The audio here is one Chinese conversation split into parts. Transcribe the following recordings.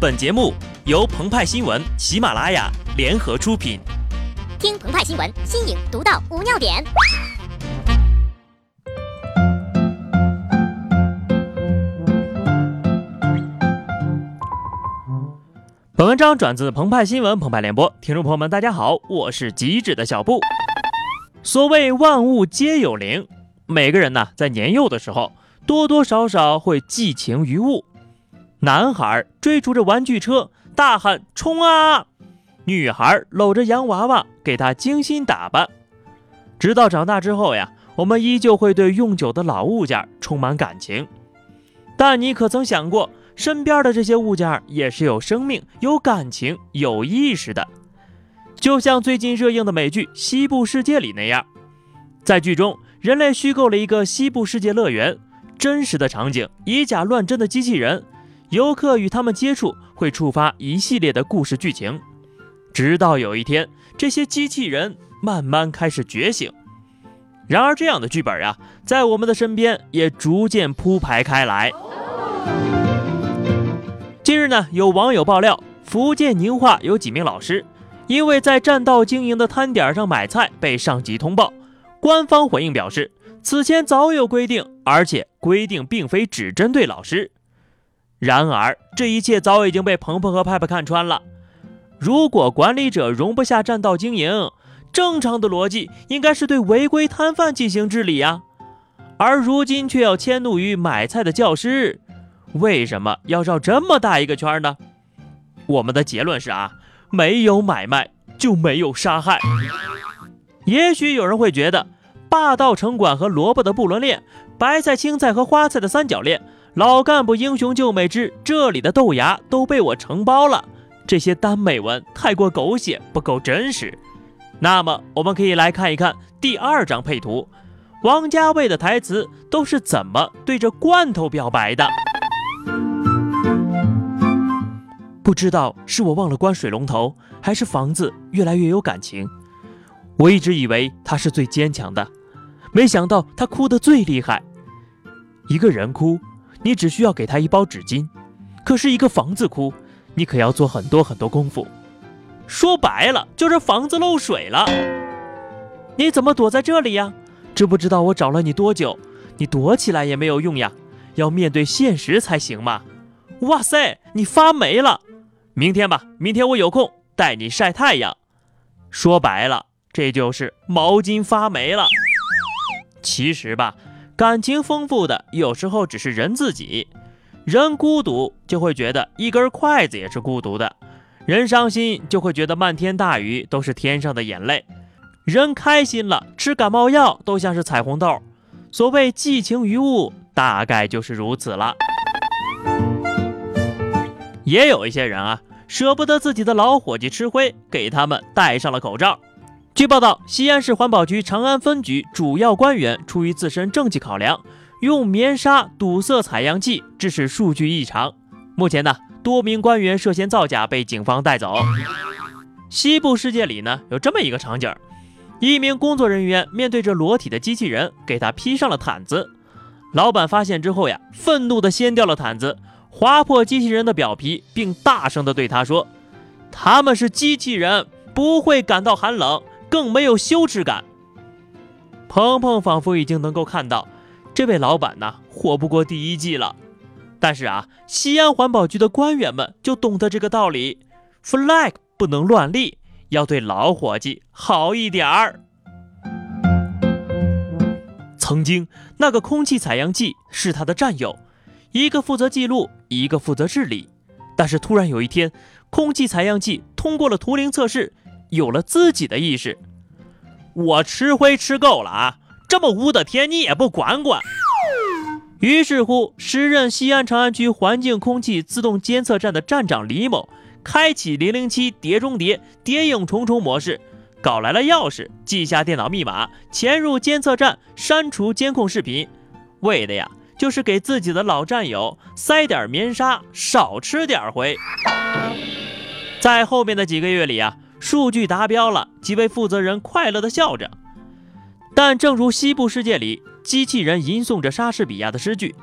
本节目由澎湃新闻、喜马拉雅联合出品。听澎湃新闻，新颖独到，无尿点。本文章转自澎湃新闻澎湃联播，听众朋友们，大家好，我是极致的小布。所谓万物皆有灵，每个人呢，在年幼的时候，多多少少会寄情于物。男孩追逐着玩具车，大喊“冲啊”；女孩搂着洋娃娃，给他精心打扮。直到长大之后呀，我们依旧会对用久的老物件充满感情。但你可曾想过，身边的这些物件也是有生命、有感情、有意识的？就像最近热映的美剧《西部世界》里那样，在剧中，人类虚构了一个西部世界乐园，真实的场景，以假乱真的机器人。游客与他们接触会触发一系列的故事剧情，直到有一天，这些机器人慢慢开始觉醒。然而，这样的剧本呀，在我们的身边也逐渐铺排开来。近日呢，有网友爆料，福建宁化有几名老师因为在占道经营的摊点上买菜被上级通报，官方回应表示，此前早有规定，而且规定并非只针对老师。然而，这一切早已经被鹏鹏和派派看穿了。如果管理者容不下占道经营，正常的逻辑应该是对违规摊贩进行治理呀。而如今却要迁怒于买菜的教师，为什么要绕这么大一个圈呢？我们的结论是啊，没有买卖就没有杀害。也许有人会觉得，霸道城管和萝卜的不伦恋，白菜、青菜和花菜的三角恋。老干部英雄救美之这里的豆芽都被我承包了，这些耽美文太过狗血，不够真实。那么，我们可以来看一看第二张配图，王家卫的台词都是怎么对着罐头表白的？不知道是我忘了关水龙头，还是房子越来越有感情。我一直以为他是最坚强的，没想到他哭得最厉害。一个人哭。你只需要给他一包纸巾，可是一个房子哭，你可要做很多很多功夫。说白了，就是房子漏水了。你怎么躲在这里呀？知不知道我找了你多久？你躲起来也没有用呀，要面对现实才行嘛。哇塞，你发霉了！明天吧，明天我有空带你晒太阳。说白了，这就是毛巾发霉了。其实吧。感情丰富的有时候只是人自己，人孤独就会觉得一根筷子也是孤独的，人伤心就会觉得漫天大雨都是天上的眼泪，人开心了吃感冒药都像是彩虹豆。所谓寄情于物，大概就是如此了。也有一些人啊，舍不得自己的老伙计吃灰，给他们戴上了口罩。据报道，西安市环保局长安分局主要官员出于自身政绩考量，用棉纱堵塞采样剂，致使数据异常。目前呢，多名官员涉嫌造假，被警方带走。西部世界里呢，有这么一个场景：一名工作人员面对着裸体的机器人，给他披上了毯子。老板发现之后呀，愤怒地掀掉了毯子，划破机器人的表皮，并大声地对他说：“他们是机器人，不会感到寒冷。”更没有羞耻感。鹏鹏仿佛已经能够看到，这位老板呢活不过第一季了。但是啊，西安环保局的官员们就懂得这个道理：flag 不能乱立，要对老伙计好一点儿。曾经那个空气采样剂是他的战友，一个负责记录，一个负责治理。但是突然有一天，空气采样剂通过了图灵测试。有了自己的意识，我吃灰吃够了啊！这么污的天你也不管管。于是乎，时任西安长安区环境空气自动监测站的站长李某，开启零零七碟中谍、谍影重重模式，搞来了钥匙，记下电脑密码，潜入监测站，删除监控视频，为的呀，就是给自己的老战友塞点棉纱，少吃点灰。在后面的几个月里啊。数据达标了，几位负责人快乐地笑着。但正如西部世界里机器人吟诵着莎士比亚的诗句，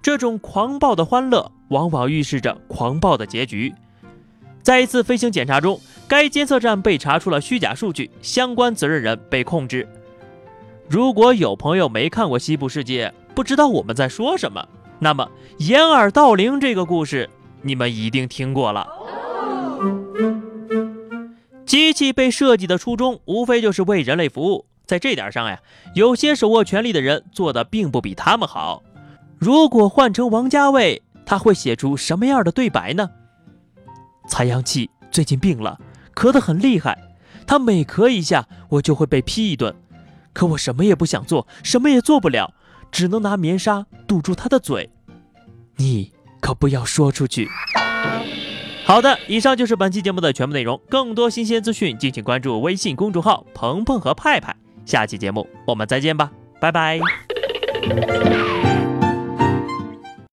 这种狂暴的欢乐往往预示着狂暴的结局。在一次飞行检查中，该监测站被查出了虚假数据，相关责任人被控制。如果有朋友没看过《西部世界》，不知道我们在说什么，那么掩耳盗铃这个故事你们一定听过了。机器被设计的初衷无非就是为人类服务，在这点上呀，有些手握权力的人做的并不比他们好。如果换成王家卫，他会写出什么样的对白呢？采样器最近病了，咳得很厉害，他每咳一下，我就会被批一顿。可我什么也不想做，什么也做不了，只能拿棉纱堵住他的嘴。你可不要说出去。好的，以上就是本期节目的全部内容。更多新鲜资讯，敬请关注微信公众号“鹏鹏和派派”。下期节目我们再见吧，拜拜。